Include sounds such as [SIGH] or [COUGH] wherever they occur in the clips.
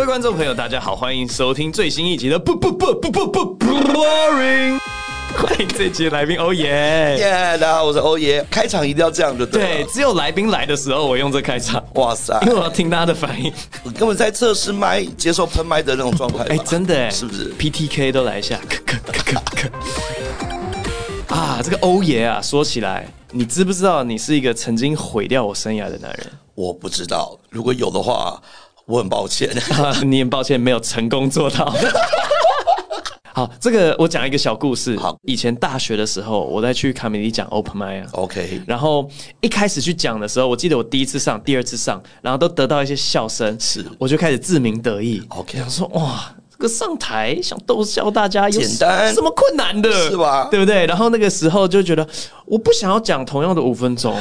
各位观众朋友，大家好，欢迎收听最新一集的不不不不不不 Boring。欢迎这一集的来宾欧耶。耶，大家好，我是欧耶。开场一定要这样就对了。对，只有来宾来的时候我用这开场。哇塞，因为我要听他的反应。我根本在测试麦，接受喷麦的那种状态。哎，真的哎，是不是？PTK 都来一下。[LAUGHS] 咳咳咳咳咳。啊，这个欧耶啊，说起来，你知不知道你是一个曾经毁掉我生涯的男人？我不知道，如果有的话。我很抱歉，[LAUGHS] 你很抱歉没有成功做到。[LAUGHS] 好，这个我讲一个小故事。好，以前大学的时候，我在去卡米尼讲 Open Mic 啊。OK，然后一开始去讲的时候，我记得我第一次上、第二次上，然后都得到一些笑声，是，我就开始自鸣得意。OK，想说哇。个上台想逗笑大家，有简单什么困难的，是吧？对不对？然后那个时候就觉得，我不想要讲同样的五分钟，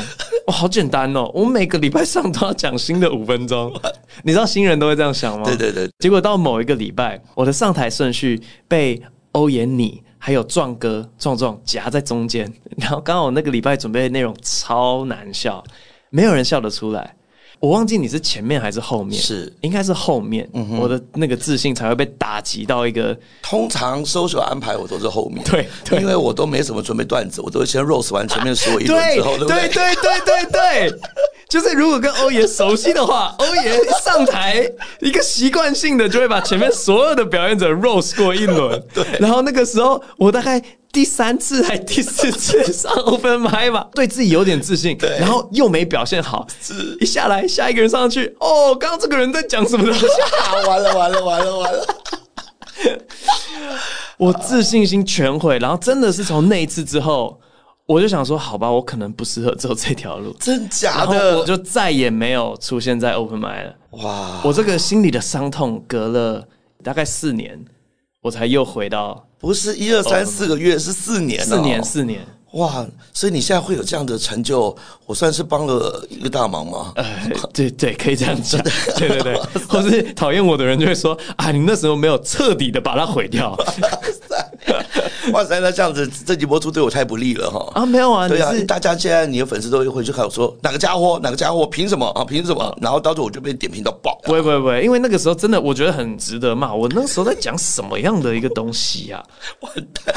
哇，[LAUGHS] 好简单哦！我每个礼拜上都要讲新的五分钟，[LAUGHS] 你知道新人都会这样想吗？对对对。结果到某一个礼拜，我的上台顺序被欧爷你还有壮哥壮壮夹在中间，然后刚好那个礼拜准备的内容超难笑，没有人笑得出来。我忘记你是前面还是后面，是。应该是后面，嗯、我的那个自信才会被打击到一个。通常 social 安排我都是后面，对，对，因为我都没什么准备段子，我都会先 roast 完前面说一轮之后，对，不对？对对对对对，就是如果跟欧爷熟悉的话，欧爷上台一个习惯性的就会把前面所有的表演者 roast 过一轮，[LAUGHS] 对，然后那个时候我大概。第三次还第四次上 open mic 吧，[LAUGHS] 对自己有点自信，对，然后又没表现好，一下来下一个人上去，哦，刚刚这个人在讲什么东西？完了完了完了完了！[LAUGHS] 我自信心全毁，然后真的是从那一次之后，我就想说，好吧，我可能不适合走这条路，真假的，我就再也没有出现在 open mic 了。哇，我这个心里的伤痛隔了大概四年，我才又回到。不是一二三四个月，是四年，四年四年，哇！所以你现在会有这样的成就，我算是帮了一个大忙吗？呃，对对，可以这样讲，对对对。[LAUGHS] 或是讨厌我的人就会说啊，你那时候没有彻底的把它毁掉。[LAUGHS] 哇塞，那这样子这集播出对我太不利了哈！啊，没有啊，对啊，大家现在你的粉丝都会回去看我说哪个家伙，哪个家伙凭什么啊？凭什么？然后到时候我就被点评到爆。不会不会不会，因为那个时候真的我觉得很值得骂。我那个时候在讲什么样的一个东西呀？[LAUGHS] 完蛋！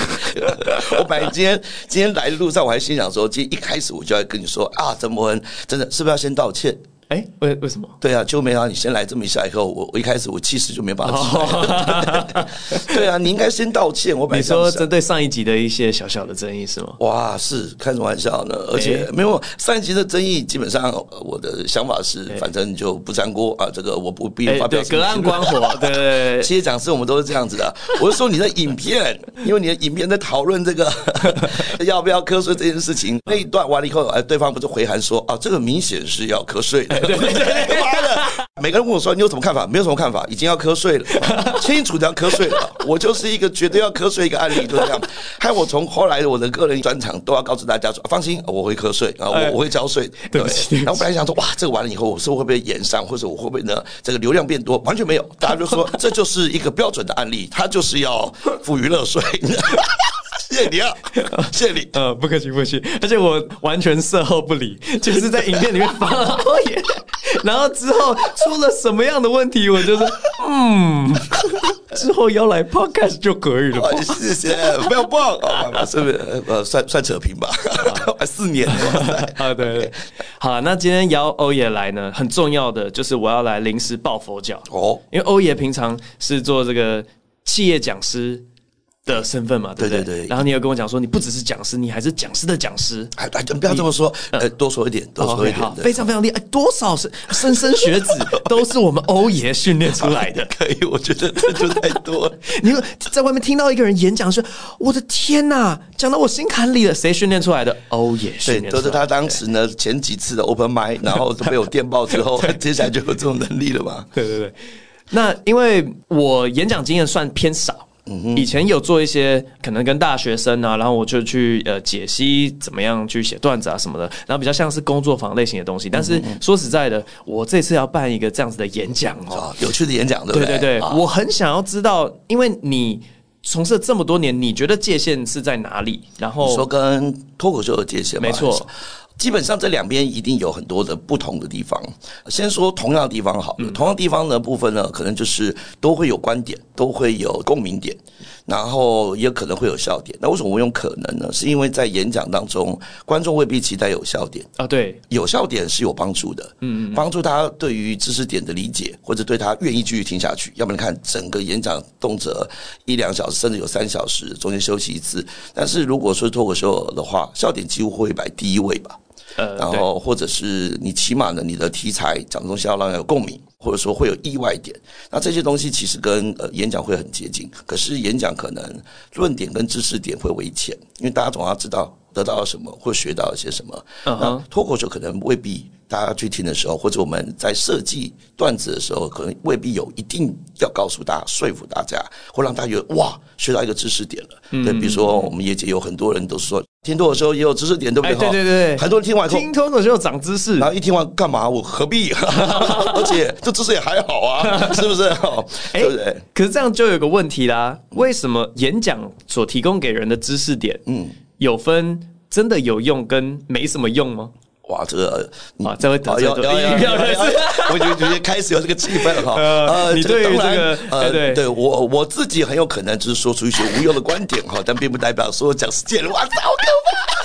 我本来今天今天来的路上我还心想说，今天一开始我就要跟你说啊，曾博恩真的是不是要先道歉？哎，为为什么？对啊，就没想到你先来这么一下以后，我我一开始我气势就没办法出来。[LAUGHS] 对啊，你应该先道歉。我本说针对上一集的一些小小的争议是吗？哇，是开什么玩笑呢？而且没有上一集的争议，基本上我的想法是，反正就不沾锅啊。这个我不必发表。隔岸观火，对对。其实讲师我们都是这样子的。我是说你的影片，因为你的影片在讨论这个 [LAUGHS] 要不要瞌睡这件事情那一段完了以后，哎，对方不是回函说啊，这个明显是要瞌睡的。对对对，妈的！每个人问我说：“你有什么看法？”没有什么看法，已经要瞌睡了，[LAUGHS] 清楚的要瞌睡了。我就是一个绝对要瞌睡一个案例，就是这样。害我从后来我的个人专场都要告诉大家说：“放心，我会瞌睡啊，我我会交税。”对。然后本来想说：“哇，这个完了以后，我是不是会不会炎上，或者我会不会呢？这个流量变多？”完全没有，大家就说这就是一个标准的案例，他就是要付娱乐税。谢谢你啊，[LAUGHS] 谢谢你。呃，不客气，不客气。而且我完全事后不理，[LAUGHS] 就是在影片里面发了欧爷，[LAUGHS] 然后之后出了什么样的问题，我就是嗯，之后要来 podcast 就可以了。谢谢，不要忘啊，是不是？呃，算算扯平吧，四年了。啊，对对。好，那今天邀欧爷来呢，很重要的就是我要来临时抱佛脚哦，因为欧爷平常是做这个企业讲师。的身份嘛，对不对？对对对。然后你有跟我讲说，你不只是讲师，你还是讲师的讲师。哎哎，不要这么说，呃，多说一点，多说一点。好，非常非常厉害，多少是莘莘学子 [LAUGHS] 都是我们欧爷训练出来的。[LAUGHS] 可以，我觉得这就太多了。[LAUGHS] 你在外面听到一个人演讲说，我的天呐，讲到我心坎里了。谁训练出来的？欧爷训练。对，都是他当时呢前几次的 open mic，然后都被我电爆之后，接下来就有这种能力了嘛。对对对。那因为我演讲经验算偏少。以前有做一些可能跟大学生啊，然后我就去呃解析怎么样去写段子啊什么的，然后比较像是工作坊类型的东西。但是说实在的，我这次要办一个这样子的演讲哦，有趣的演讲，对不对？对对对，我很想要知道，因为你从事这么多年，你觉得界限是在哪里？然后说跟脱口秀的界限，没错。基本上这两边一定有很多的不同的地方。先说同样的地方好了，同样地方的部分呢，可能就是都会有观点，都会有共鸣点，然后也可能会有笑点。那为什么我用可能呢？是因为在演讲当中，观众未必期待有笑点啊。对，有笑点是有帮助的，嗯，帮助他对于知识点的理解，或者对他愿意继续听下去。要不然看整个演讲动辄一两小时，甚至有三小时，中间休息一次。但是如果说脱口秀的话，笑点几乎会摆第一位吧。呃，然后或者是你起码呢，你的题材讲的东西要让人有共鸣，或者说会有意外点。那这些东西其实跟呃演讲会很接近，可是演讲可能论点跟知识点会为浅，因为大家总要知道得到了什么，或学到了些什么。Uh huh. 那脱口秀可能未必大家去听的时候，或者我们在设计段子的时候，可能未必有一定要告诉大家、说服大家，或让大家觉得哇，学到一个知识点了。嗯、对，比如说我们业界有很多人都说。听脱口秀也有知识点，对不对？对对对，很多人听完听脱口秀长知识，然后一听完干嘛？我何必？[LAUGHS] 而且这知识也还好啊，[LAUGHS] 是不是？对不对？可是这样就有个问题啦，为什么演讲所提供给人的知识点，嗯，有分真的有用跟没什么用吗？哇，这个啊，这位得罪一票人，我觉得觉得开始有这个气氛了哈。呃，你对于这个，呃，对对我我自己很有可能就是说出一些无用的观点哈，但并不代表说讲世界的话，糟糕。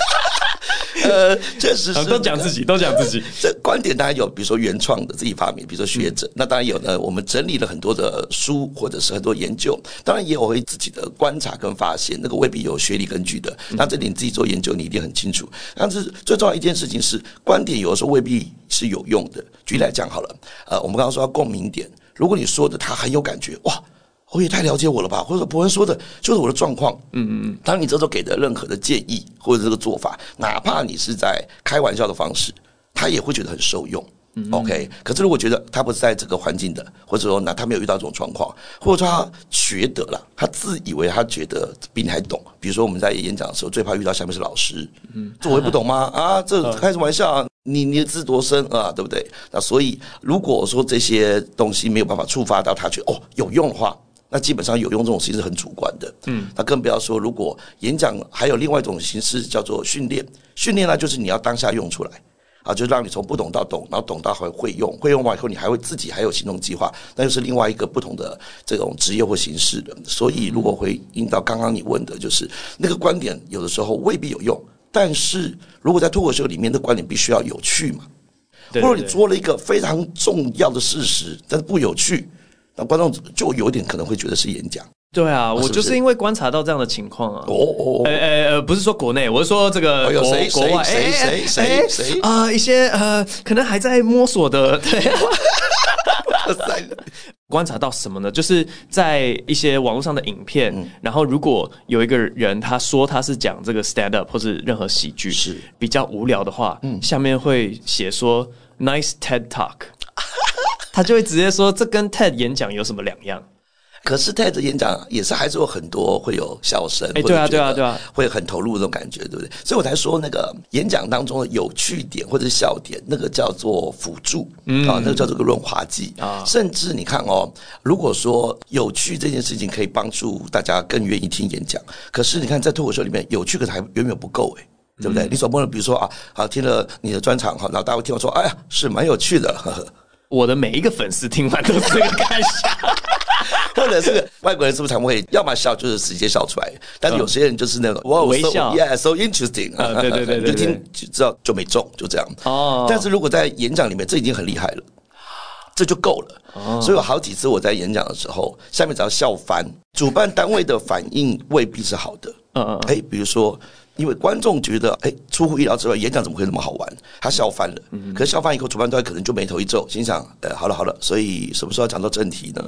呃，[LAUGHS] 确实是都讲自己，都讲自己。[LAUGHS] 这观点当然有，比如说原创的自己发明，比如说学者。那当然有呢，我们整理了很多的书，或者是很多研究。当然也有会自己的观察跟发现，那个未必有学理根据的。那这点你自己做研究，你一定很清楚。但是最重要一件事情是，观点有的时候未必是有用的。举例来讲好了，呃，我们刚刚说到共鸣点，如果你说的他很有感觉，哇。我也太了解我了吧，或者博文说的就是我的状况。嗯嗯嗯。当你这时候给的任何的建议或者这个做法，哪怕你是在开玩笑的方式，他也会觉得很受用。OK。可是如果觉得他不是在这个环境的，或者说那他没有遇到这种状况，或者说他觉得了，他自以为他觉得比你还懂。比如说我们在演讲的时候，最怕遇到下面是老师。嗯。这我也不懂吗？[LAUGHS] 啊，这开什么玩笑？啊你你的字多深啊，对不对？那所以如果说这些东西没有办法触发到他觉得哦有用的话。那基本上有用这种形式很主观的，嗯，那更不要说如果演讲还有另外一种形式叫做训练，训练呢就是你要当下用出来，啊，就让你从不懂到懂，然后懂到还会用，会用完以后你还会自己还有行动计划，那就是另外一个不同的这种职业或形式的。所以如果回应到刚刚你问的，就是那个观点有的时候未必有用，但是如果在脱口秀里面的观点必须要有趣嘛，或者你做了一个非常重要的事实，但是不有趣。那观众就有点可能会觉得是演讲。对啊，我就是因为观察到这样的情况啊。哦哦，呃呃，不是说国内，我是说这个国国外，谁谁谁谁啊，一些呃，可能还在摸索的。对，观察到什么呢？就是在一些网络上的影片，然后如果有一个人他说他是讲这个 stand up 或是任何喜剧是比较无聊的话，嗯，下面会写说 nice TED Talk。他就会直接说，这跟 TED 演讲有什么两样？可是 TED 演讲也是还是有很多会有笑声，哎，对啊，对啊，对啊，会很投入这种感觉，对不对？所以我才说那个演讲当中的有趣点或者是笑点，那个叫做辅助，嗯，啊，那个叫做个润滑剂啊。甚至你看哦，如果说有趣这件事情可以帮助大家更愿意听演讲，可是你看在脱口秀里面有趣，可是还远远不够，哎，对不对？嗯、你总不能比如说啊，好听了你的专场哈，然后大家会听我说，哎呀，是蛮有趣的。呵呵我的每一个粉丝听完都是这个感想，[LAUGHS] 或者是外国人是不是常会要么笑就是直接笑出来，但有些人就是那种哇 [LAUGHS] 微笑，Yeah，so interesting 啊，对对对对，[LAUGHS] 就听就知道就没中，就这样。哦，但是如果在演讲里面，这已经很厉害了，这就够了。哦，所以有好几次我在演讲的时候，下面只要笑翻，主办单位的反应未必是好的。嗯嗯，哎，比如说。因为观众觉得，哎，出乎意料之外，演讲怎么会那么好玩？他笑翻了。嗯，可是笑翻以后，主办单位可能就眉头一皱，心想，呃，好了好了，所以什么时候要讲到正题呢？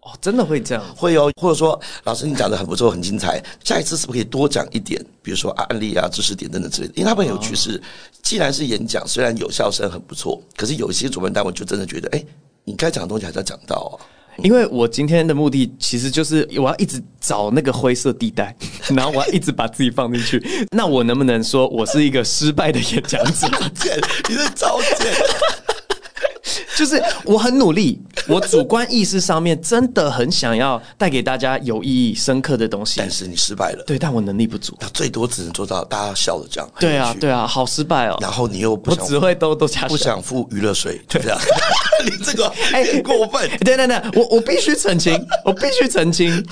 哦，真的会这样？会哦，或者说，老师你讲的很不错，很精彩，下一次是不是可以多讲一点？比如说案例啊、知识点等等之类的。因为他们有趣是，既然是演讲，虽然有笑声很不错，可是有些主办单位就真的觉得，哎，你该讲的东西还是要讲到啊。因为我今天的目的其实就是我要一直找那个灰色地带，[LAUGHS] 然后我要一直把自己放进去。那我能不能说我是一个失败的演讲者？[LAUGHS] 你是糟践，[LAUGHS] 就是我很努力，我主观意识上面真的很想要带给大家有意义、深刻的东西，但是你失败了。对，但我能力不足，他最多只能做到大家笑的这样。对啊，对啊，好失败哦。然后你又不想我只会兜兜加，不想付娱乐税，对这样。你这个哎过分！对对对，我我必须澄清，[LAUGHS] 我必须澄清。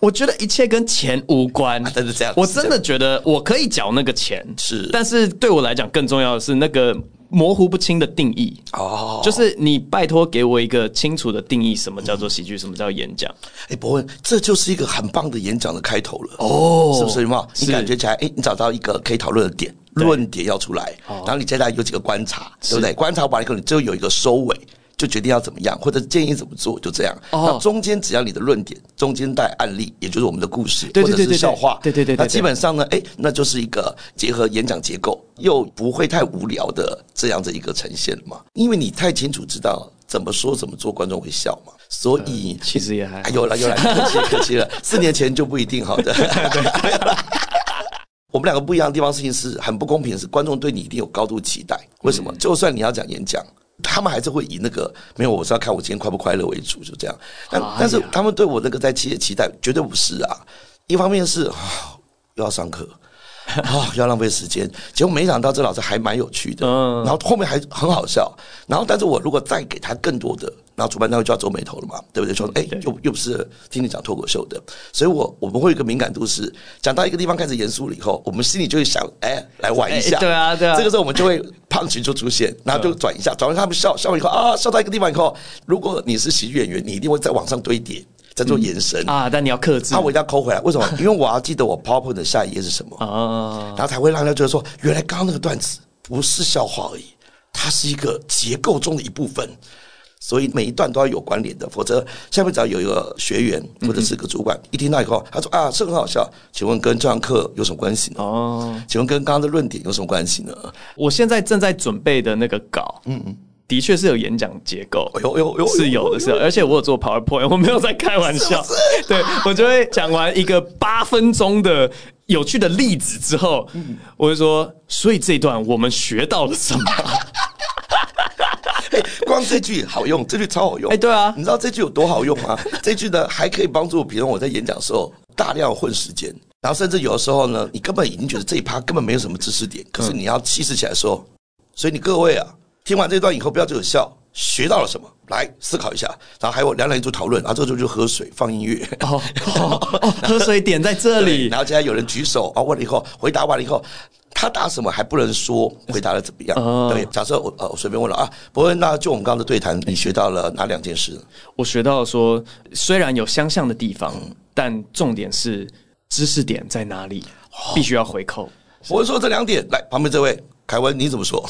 我觉得一切跟钱无关，真是这样。我真的觉得我可以缴那个钱，是，但是对我来讲更重要的是那个模糊不清的定义。哦，就是你拜托给我一个清楚的定义，什么叫做喜剧，什么叫演讲？哎，博文，这就是一个很棒的演讲的开头了。哦，是不是嘛？你感觉起来，哎，你找到一个可以讨论的点，论点要出来，然后你接下来有几个观察，对不对？观察完以后，你就有一个收尾。就决定要怎么样，或者建议怎么做，就这样。哦，那中间只要你的论点中间带案例，也就是我们的故事，或者是笑话，对对对，那基本上呢，哎，那就是一个结合演讲结构又不会太无聊的这样的一个呈现嘛。因为你太清楚知道怎么说怎么做，观众会笑嘛。所以 [LAUGHS] 其实也还有了有了，客气客气了。四年前就不一定好的。我们两个不一样的地方，事情是很不公平的是，观众对你一定有高度期待。为什么？就算你要讲演讲。他们还是会以那个没有，我是要看我今天快不快乐为主，就这样。但但是他们对我那个在期期待绝对不是啊。一方面是啊，又要上课啊，又要浪费时间。结果没想到这老师还蛮有趣的，然后后面还很好笑。然后，但是我如果再给他更多的。然后主办单位就要皱眉头了嘛，对不对？说哎，又又不是听你讲脱口秀的，所以我我们会有一个敏感度是，讲到一个地方开始严肃了以后，我们心里就会想，哎，来玩一下，对啊，对啊。这个时候我们就会胖群就出现，然后就转一下，转完他们笑笑完以后啊，笑到一个地方以后，如果你是喜剧演员，你一定会在往上堆叠，在做延伸啊。但你要克制，啊，我一定要抠回来。为什么？[LAUGHS] 因为我要记得我 PowerPoint 的下一页是什么啊，然后才会让人家觉得说，原来刚刚那个段子不是笑话而已，它是一个结构中的一部分。所以每一段都要有关联的，否则下面只要有一个学员或者是个主管，嗯、一听到以后，他说啊，这很好笑，请问跟这堂课有什么关系呢？哦，请问跟刚刚的论点有什么关系呢？我现在正在准备的那个稿，嗯嗯，的确是有演讲结构，有有有是有的，是有，而且我有做 PowerPoint，我没有在开玩笑，对我就会讲完一个八分钟的有趣的例子之后，嗯、我就说，所以这一段我们学到了什么？这句好用，这句超好用。哎，对啊，你知道这句有多好用吗？[LAUGHS] 这句呢还可以帮助，比如我在演讲的时候大量混时间，然后甚至有的时候呢，你根本已经觉得这一趴根本没有什么知识点，可是你要气势起来说，所以你各位啊，听完这段以后不要只有笑，学到了什么？来思考一下，然后还有两两一组讨论，然后这个时候就喝水放音乐。哦哦哦，喝水点在这里，[LAUGHS] 然后接下来有人举手，啊，问了以后回答完了以后。他答什么还不能说，回答的怎么样？呃、对，假设我呃我随便问了啊，博恩，那就我们刚刚的对谈，你学到了哪两件事？我学到了说，虽然有相像的地方，嗯、但重点是知识点在哪里，哦、必须要回扣。我说这两点，来旁边这位。凯文，你怎么说？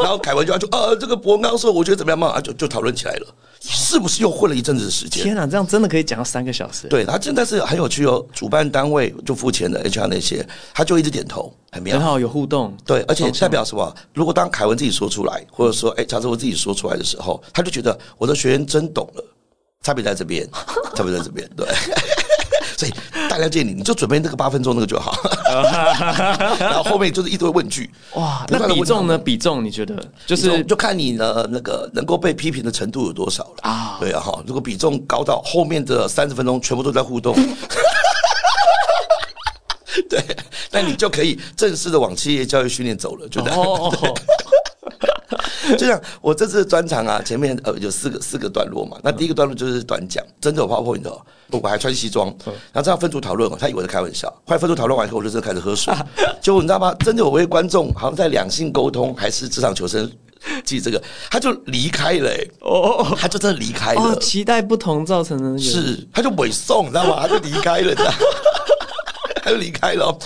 然后凯文就要说：“呃，这个博文刚刚说，我觉得怎么样嘛？”啊，就就讨论起来了，是不是又混了一阵子的时间？天啊，这样真的可以讲到三个小时？对，他真的是很有趣哦。主办单位就付钱的 HR 那些，他就一直点头，很妙，很好，有互动。对，而且代表什么？如果当凯文自己说出来，或者说，哎，假设我自己说出来的时候，他就觉得我的学员真懂了，差别在这边，差别在这边，对。所以大家建议你，你就准备那个八分钟那个就好，[LAUGHS] 然后后面就是一堆问句。哇，那比重呢？比重你觉得就是就看你的那个能够被批评的程度有多少了啊？对啊，哈，如果比重高到后面的三十分钟全部都在互动，[LAUGHS] 对，那你就可以正式的往企业教育训练走了，就这样。就像我这次专场啊，前面呃有四个四个段落嘛，那第一个段落就是短讲，真的有 PowerPoint 的，我还穿西装，然后这样分组讨论，他以为在开玩笑，后来分组讨论完以后，我就真的开始喝水，结果你知道吗？真的有位观众好像在两性沟通还是职场求生记这个，他就离开了，哦，他就真的离开了，期待不同造成的是，他就尾送，你知道吗？他就离开了，这样。他就离开了，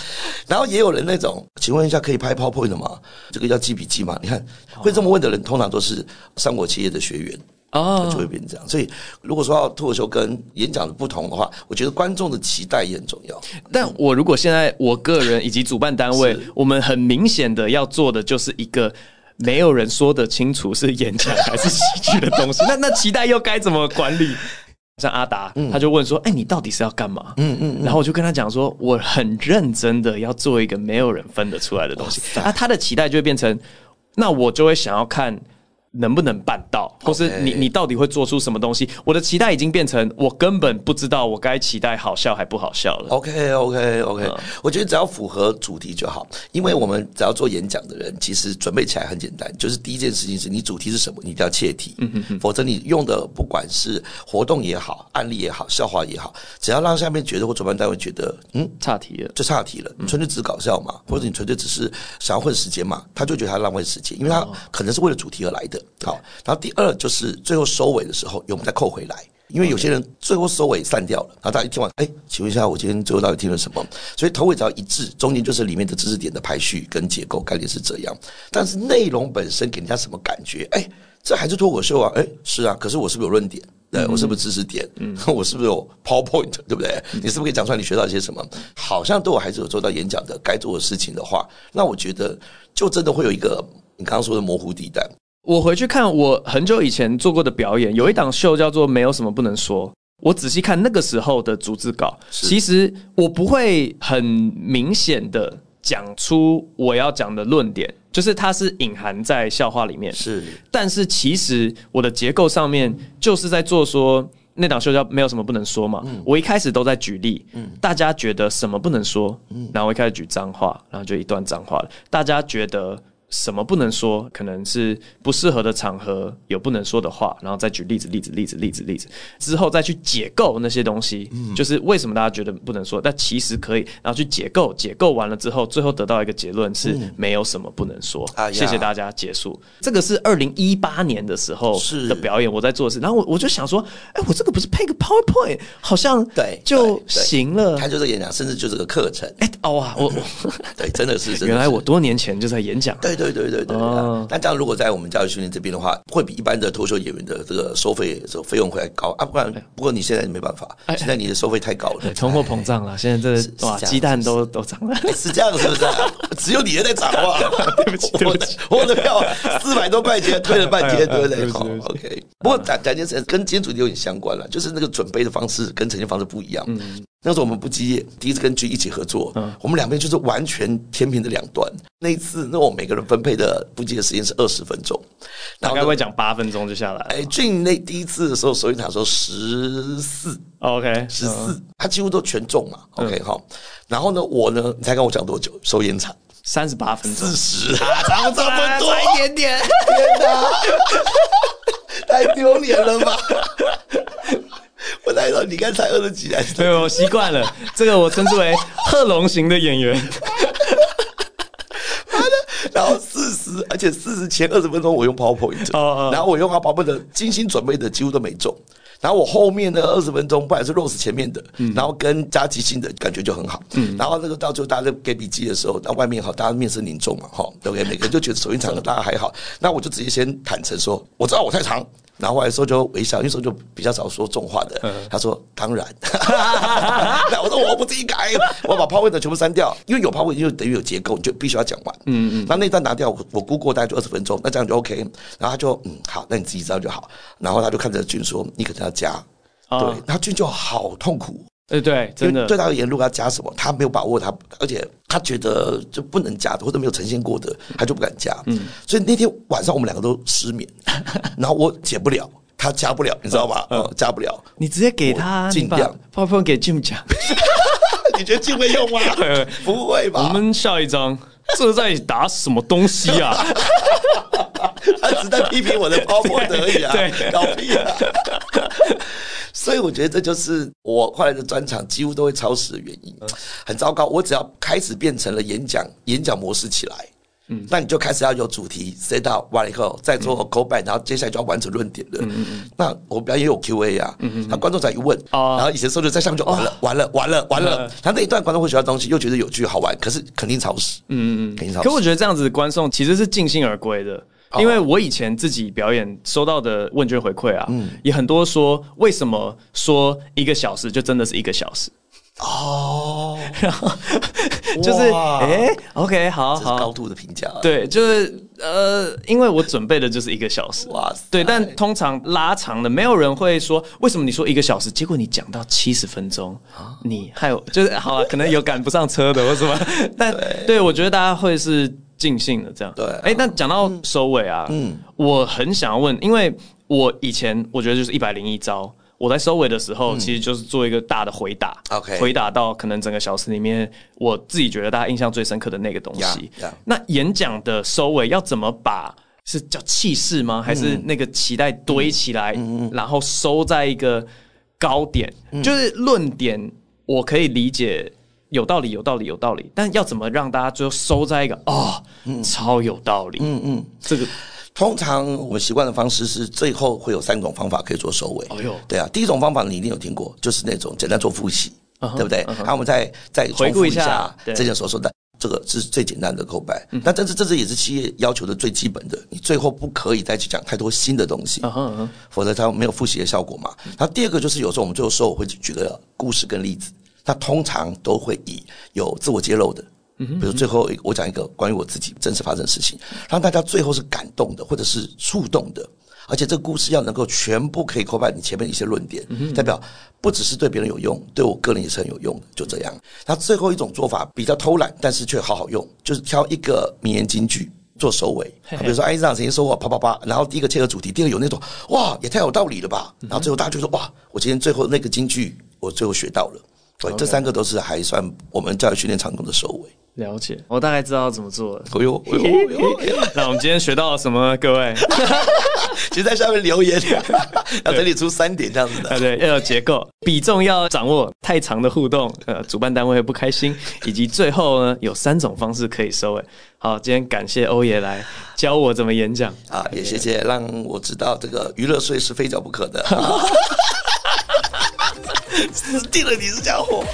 然后也有人那种，请问一下可以拍 PowerPoint 的吗？这个要记笔记吗？你看会这么问的人，通常都是三国企业的学员哦，就会变成这样。所以如果说要脱口秀跟演讲的不同的话，我觉得观众的期待也很重要。但我如果现在我个人以及主办单位，我们很明显的要做的就是一个没有人说得清楚是演讲还是喜剧的东西，那那期待又该怎么管理？像阿达，他就问说：“哎，你到底是要干嘛？”嗯嗯，然后我就跟他讲说：“我很认真的要做一个没有人分得出来的东西。”啊，他的期待就会变成，那我就会想要看能不能办到，或是你你到底会做出什么东西？我的期待已经变成我根本不知道我该期待好笑还不好笑了。OK OK OK，我觉得只要符合主题就好，因为我们只要做演讲的人，其实准备起来很简单，就是第一件事情是你主题是什么，你一定要切题，嗯嗯，否则你用的不管是活动也好，案例也好，笑话也好，只要让下面觉得或主办单位觉得嗯差题了，就差题了，你纯粹只是搞笑嘛，或者你纯粹只是想要混时间嘛，他就觉得他浪费时间，因为他可能是为了主题而来的。好，然后第二就是最后收尾的时候，我们再扣回来，因为有些人最后收尾散掉了，然后大家一听完，哎，请问一下，我今天最后到底听了什么？所以头尾只要一致，中间就是里面的知识点的排序跟结构概念是这样，但是内容本身给人家什么感觉？哎，这还是脱口秀啊？哎，是啊，可是我是不是有论点？对，我是不是知识点？嗯，[LAUGHS] 我是不是有 PowerPoint？对不对？你是不是可以讲出来你学到一些什么？好像对我还是有做到演讲的该做的事情的话，那我觉得就真的会有一个你刚刚说的模糊地带。我回去看我很久以前做过的表演，有一档秀叫做《没有什么不能说》。我仔细看那个时候的逐字稿，其实我不会很明显的讲出我要讲的论点，就是它是隐含在笑话里面。是，但是其实我的结构上面就是在做说那档秀叫《没有什么不能说》嘛。我一开始都在举例，嗯大家觉得什么不能说，嗯然后我一开始举脏话，然后就一段脏话了，大家觉得。什么不能说？可能是不适合的场合有不能说的话，然后再举例子、例子、例子、例子、例子，之后再去解构那些东西，就是为什么大家觉得不能说，但其实可以，然后去解构，解构完了之后，最后得到一个结论是没有什么不能说。谢谢大家，结束。这个是二零一八年的时候的表演，我在做事，然后我我就想说，哎，我这个不是配个 PowerPoint，好像对就行了。他就是演讲，甚至就是个课程。哎，哦啊，我我对，真的是，原来我多年前就在演讲。对对对对，那这样如果在我们教育训练这边的话，会比一般的脱口演员的这个收费这个费用会还高啊！不然，不过你现在没办法，现在你的收费太高了，通货膨胀了。现在这哇，鸡蛋都都涨了，是这样是不是？只有你的在涨哇！对不起，对不起，我的票四百多块钱推了半天，对不对？好，OK。不过讲讲件事跟今天主题有点相关了，就是那个准备的方式跟呈现方式不一样。嗯。那时候我们不积业，第一次跟剧一起合作，嗯，我们两边就是完全天平的两端。那一次，那我每个人分配的不积的时间是二十分钟，大概会讲八分钟就下来。哎，俊那第一次的时候，收银台说十四，OK，十四，他几乎都全中嘛，OK，好。然后呢，我呢，你猜跟我讲多久？收烟场三十八分钟，四十，差这么多，一点点，天哪，[LAUGHS] 太丢脸了吧！我来说，你刚才二十几还是？没有，我习惯了。这个我称之为贺龙型的演员。然后四十，而且四十前二十分钟我用 PowerPoint，然后我用他 PowerPoint 的精心准备的几乎都没中。然后我后面的二十分钟，不管是 Rose 前面的，然后跟加吉星的感觉就很好。然后那个到最后大家给笔记的时候，那外面好，大家面色凝重嘛，哈，对不对？每个人就觉得手印长的，大家还好。那我就直接先坦诚说，我知道我太长。然后后来说就微笑，因为说就比较少说重话的。他说当然，[LAUGHS] 那我说我不自己改，我把 PowerPoint 全部删掉，因为有 PowerPoint 就等于有结构，你就必须要讲完。嗯嗯。那那段拿掉，我我估过大概就二十分钟，那这样就 OK。然后他就嗯好，那你自己知道就好。然后他就看着俊说，你可能要加。对，然后俊就好痛苦。对对，真的对他而言，如果要加什么，他没有把握他，他而且他觉得就不能加的，或者没有呈现过的，他就不敢加。嗯，所以那天晚上我们两个都失眠，然后我解不了，他加不了，你知道吧？嗯，加不了。你直接给他，尽量，泡泡给 Jim 讲。[LAUGHS] 你觉得 Jim 会用吗？[LAUGHS] 不会吧？我们下一张，这在打什么东西啊？[LAUGHS] [LAUGHS] 他只在批评我的泡沫而已啊！对，搞屁啊！所以我觉得这就是我后来的专场几乎都会超时的原因，很糟糕。我只要开始变成了演讲演讲模式起来，嗯，那你就开始要有主题，set up 完了以后再做 callback，然后接下来就要完成论点了。嗯嗯，那我表演有 Q&A 啊，嗯嗯，那观众才一问，然后以前说就在上面就完了，完了，完了，完了。他那一段观众会学到东西，又觉得有趣好玩，可是肯定超时，嗯嗯，肯定超时。可我觉得这样子的观众其实是尽兴而归的。因为我以前自己表演收到的问卷回馈啊，嗯，也很多说，为什么说一个小时就真的是一个小时？哦，然 [LAUGHS] 后就是哎，OK，好好，高度的评价，对，就是呃，因为我准备的就是一个小时，哇塞，对，但通常拉长的，没有人会说为什么你说一个小时，结果你讲到七十分钟，你还有就是好啊，可能有赶不上车的或什么，[LAUGHS] 但对，我觉得大家会是。尽兴的这样。对，哎，那讲到收尾啊，嗯，我很想要问，因为我以前我觉得就是一百零一招。我在收尾的时候，其实就是做一个大的回答，OK，回答到可能整个小时里面，我自己觉得大家印象最深刻的那个东西。Yeah, yeah. 那演讲的收尾要怎么把？是叫气势吗？还是那个期待堆起来，嗯、然后收在一个高点？嗯、就是论点，我可以理解，有道理，有道理，有道理。但要怎么让大家最后收在一个哦，嗯、超有道理？嗯嗯，这个。通常我们习惯的方式是最后会有三种方法可以做收尾。哎呦，对啊，第一种方法你一定有听过，就是那种简单做复习，对不对？然后我们再再回顾一下这件所说的，这个是最简单的口白。但这是这是也是企业要求的最基本的，你最后不可以再去讲太多新的东西，否则它没有复习的效果嘛。然后第二个就是有时候我们最后收我会举个故事跟例子，它通常都会以有自我揭露的。比如最后我讲一个关于我自己真实发生的事情，让大家最后是感动的，或者是触动的，而且这个故事要能够全部可以扣 o 你前面的一些论点，代表不只是对别人有用，对我个人也是很有用的，就这样。他最后一种做法比较偷懒，但是却好好用，就是挑一个名言金句做收尾。比如说爱因斯坦曾经说过啪啪啪，然后第一个切合主题，第二个有那种哇也太有道理了吧，然后最后大家就说哇，我今天最后那个金句我最后学到了。对，这三个都是还算我们教育训练场中的收尾。了解，我大概知道怎么做了。哎呦，哎呦，哎呦，[LAUGHS] 那我们今天学到了什么？各位，[LAUGHS] 请在下面留言，[LAUGHS] 要整理出三点这样子的。对，对，要有结构，比重要掌握，太长的互动，呃，主办单位会不开心，以及最后呢，有三种方式可以收尾。好，今天感谢欧爷来教我怎么演讲啊，也谢谢让我知道这个娱乐税是非缴不可的。死定了，你这家伙！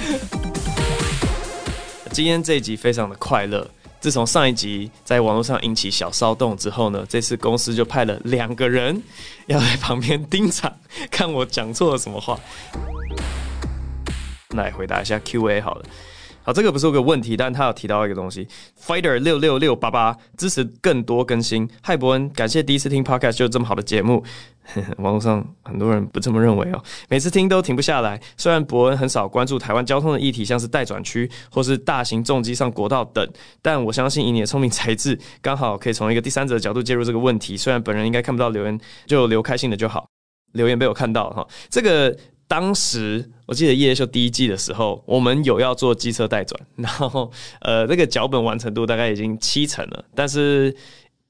今天这一集非常的快乐。自从上一集在网络上引起小骚动之后呢，这次公司就派了两个人要在旁边盯场，看我讲错了什么话。来回答一下 Q&A 好了。好，这个不是个问题，但他有提到一个东西，Fighter 六六六八八支持更多更新。嗨，伯恩，感谢第一次听 Podcast 就这么好的节目。[LAUGHS] 网络上很多人不这么认为哦，每次听都停不下来。虽然伯恩很少关注台湾交通的议题，像是待转区或是大型重机上国道等，但我相信以你的聪明才智，刚好可以从一个第三者的角度介入这个问题。虽然本人应该看不到留言，就留开心的就好。留言被我看到哈，这个。当时我记得《夜秀》第一季的时候，我们有要做机车代转，[LAUGHS] 然后呃，那个脚本完成度大概已经七成了。但是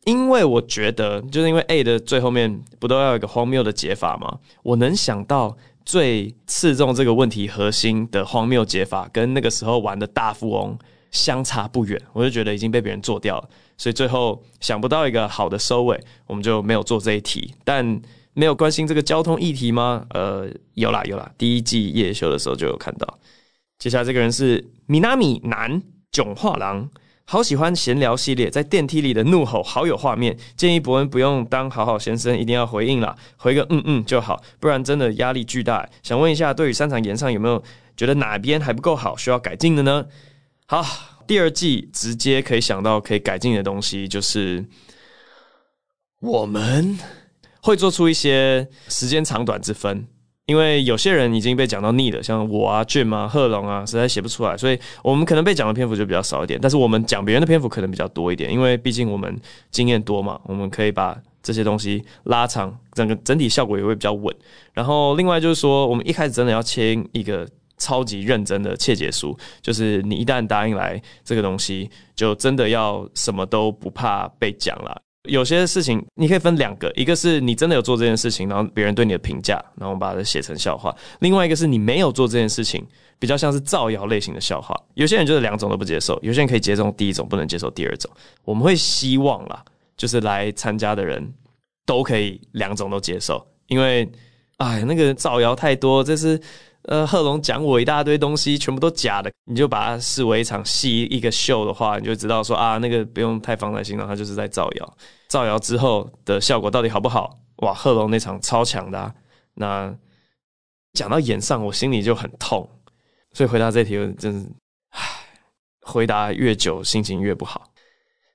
因为我觉得，就是因为 A 的最后面不都要有一个荒谬的解法吗？我能想到最刺中这个问题核心的荒谬解法，跟那个时候玩的大富翁相差不远，我就觉得已经被别人做掉了，所以最后想不到一个好的收尾，我们就没有做这一题。但没有关心这个交通议题吗？呃，有啦有啦，第一季夜修的时候就有看到。接下来这个人是米纳米男囧画廊，好喜欢闲聊系列，在电梯里的怒吼好有画面。建议伯恩不用当好好先生，一定要回应啦，回个嗯嗯就好，不然真的压力巨大。想问一下，对于三场演唱有没有觉得哪边还不够好，需要改进的呢？好，第二季直接可以想到可以改进的东西就是我们。会做出一些时间长短之分，因为有些人已经被讲到腻了，像我啊、Jim 啊、贺龙啊，实在写不出来，所以我们可能被讲的篇幅就比较少一点。但是我们讲别人的篇幅可能比较多一点，因为毕竟我们经验多嘛，我们可以把这些东西拉长，整个整体效果也会比较稳。然后另外就是说，我们一开始真的要签一个超级认真的切结书，就是你一旦答应来这个东西，就真的要什么都不怕被讲了。有些事情你可以分两个，一个是你真的有做这件事情，然后别人对你的评价，然后我们把它写成笑话；另外一个是你没有做这件事情，比较像是造谣类型的笑话。有些人就是两种都不接受，有些人可以接受第一种，不能接受第二种。我们会希望啦，就是来参加的人都可以两种都接受，因为哎，那个造谣太多，这是。呃，贺龙讲我一大堆东西，全部都假的，你就把它视为一场戏，一个秀的话，你就知道说啊，那个不用太放在心上，他就是在造谣。造谣之后的效果到底好不好？哇，贺龙那场超强的啊。那讲到演上，我心里就很痛，所以回答这题真是，唉，回答越久心情越不好。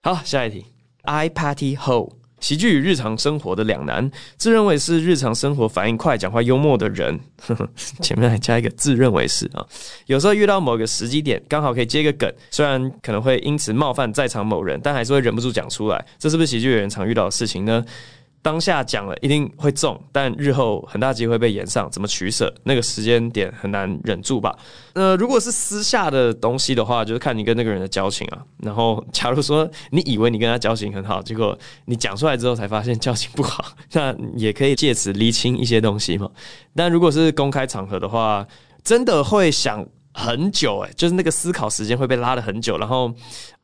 好，下一题，I party hole 喜剧与日常生活的两难，自认为是日常生活反应快、讲话幽默的人，[LAUGHS] 前面还加一个自认为是啊。有时候遇到某个时机点，刚好可以接个梗，虽然可能会因此冒犯在场某人，但还是会忍不住讲出来。这是不是喜剧演员常遇到的事情呢？当下讲了一定会中，但日后很大机会被延上，怎么取舍？那个时间点很难忍住吧？呃，如果是私下的东西的话，就是看你跟那个人的交情啊。然后，假如说你以为你跟他交情很好，结果你讲出来之后才发现交情不好，那也可以借此厘清一些东西嘛。但如果是公开场合的话，真的会想很久，欸，诶，就是那个思考时间会被拉得很久，然后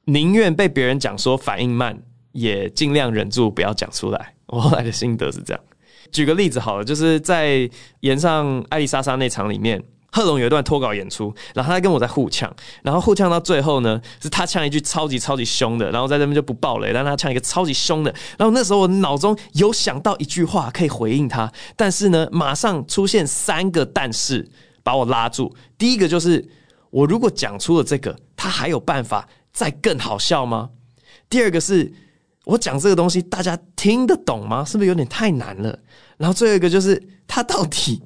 宁愿被别人讲说反应慢，也尽量忍住不要讲出来。[LAUGHS] 我后来的心得是这样，举个例子好了，就是在演上艾丽莎莎那场里面，贺龙有一段脱稿演出，然后他跟我在互呛，然后互呛到最后呢，是他呛一句超级超级凶的，然后在这边就不爆雷，但他呛一个超级凶的，然后那时候我脑中有想到一句话可以回应他，但是呢，马上出现三个但是把我拉住。第一个就是我如果讲出了这个，他还有办法再更好笑吗？第二个是。我讲这个东西，大家听得懂吗？是不是有点太难了？然后最后一个就是，他到底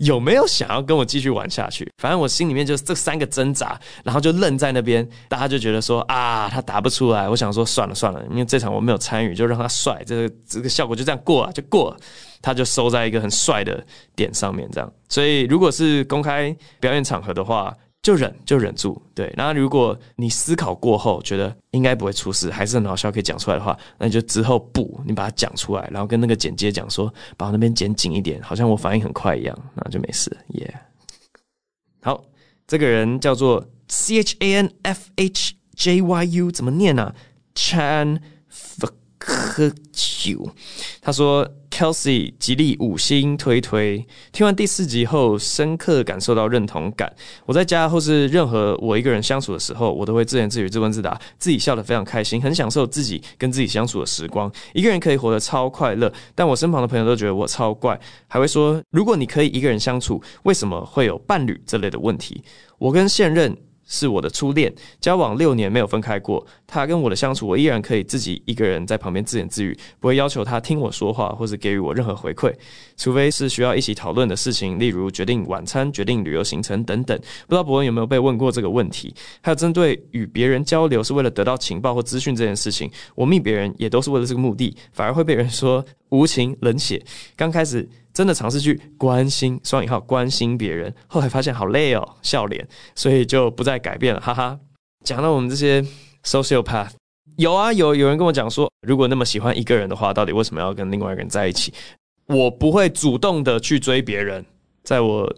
有没有想要跟我继续玩下去？反正我心里面就是这三个挣扎，然后就愣在那边。大家就觉得说啊，他答不出来。我想说算了算了，因为这场我没有参与，就让他帅。这个这个效果就这样过了，就过了。他就收在一个很帅的点上面，这样。所以如果是公开表演场合的话。就忍就忍住，对。然后如果你思考过后觉得应该不会出事，还是很好笑可以讲出来的话，那你就之后补，你把它讲出来，然后跟那个剪接讲说，把我那边剪紧一点，好像我反应很快一样，那就没事。耶、yeah。好，这个人叫做 C H A N F H J Y U，怎么念呢、啊？Chan 喝酒他说。Kelsey 极力五星推推，听完第四集后，深刻感受到认同感。我在家或是任何我一个人相处的时候，我都会自言自语、自问自答，自己笑得非常开心，很享受自己跟自己相处的时光。一个人可以活得超快乐，但我身旁的朋友都觉得我超怪，还会说：如果你可以一个人相处，为什么会有伴侣这类的问题？我跟现任。是我的初恋，交往六年没有分开过。他跟我的相处，我依然可以自己一个人在旁边自言自语，不会要求他听我说话，或是给予我任何回馈，除非是需要一起讨论的事情，例如决定晚餐、决定旅游行程等等。不知道博恩有没有被问过这个问题？还有针对与别人交流是为了得到情报或资讯这件事情，我密别人也都是为了这个目的，反而会被人说无情冷血。刚开始。真的尝试去关心双引号关心别人，后来发现好累哦，笑脸，所以就不再改变了，哈哈。讲到我们这些 sociopath，有啊，有有人跟我讲说，如果那么喜欢一个人的话，到底为什么要跟另外一个人在一起？我不会主动的去追别人，在我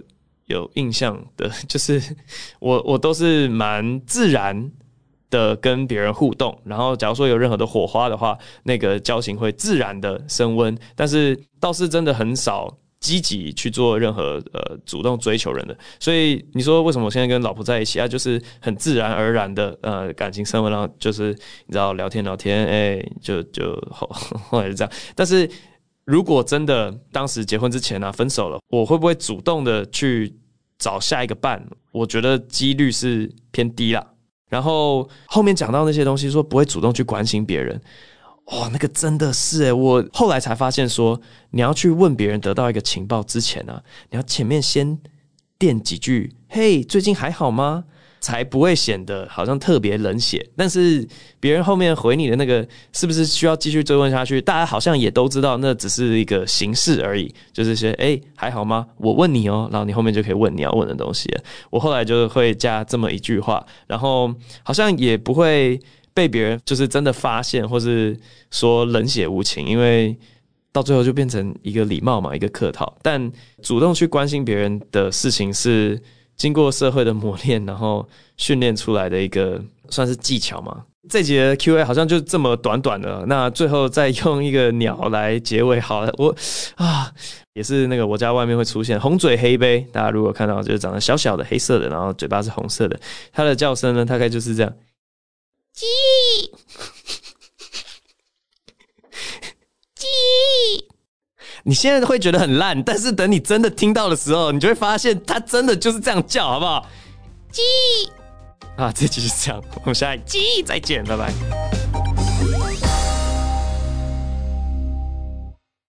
有印象的，就是我我都是蛮自然的跟别人互动，然后假如说有任何的火花的话，那个交情会自然的升温。但是倒是真的很少积极去做任何呃主动追求人的。所以你说为什么我现在跟老婆在一起啊？就是很自然而然的呃感情升温，然后就是你知道聊天聊天，哎、就就后后来是这样。但是如果真的当时结婚之前啊分手了，我会不会主动的去找下一个伴？我觉得几率是偏低啦。然后后面讲到那些东西，说不会主动去关心别人，哇，那个真的是诶，我后来才发现说，你要去问别人得到一个情报之前啊，你要前面先垫几句，嘿，最近还好吗？才不会显得好像特别冷血，但是别人后面回你的那个是不是需要继续追问下去？大家好像也都知道，那只是一个形式而已，就是说，哎，还好吗？我问你哦，然后你后面就可以问你要问的东西。我后来就会加这么一句话，然后好像也不会被别人就是真的发现，或是说冷血无情，因为到最后就变成一个礼貌嘛，一个客套。但主动去关心别人的事情是。经过社会的磨练，然后训练出来的一个算是技巧嘛。这集的 Q&A 好像就这么短短的，那最后再用一个鸟来结尾好了。我啊，也是那个我家外面会出现红嘴黑杯，大家如果看到就是长得小小的黑色的，然后嘴巴是红色的，它的叫声呢大概就是这样，叽叽。[LAUGHS] 你现在会觉得很烂，但是等你真的听到的时候，你就会发现它真的就是这样叫，好不好？鸡啊，这集是这样，我们下一集再见，拜拜。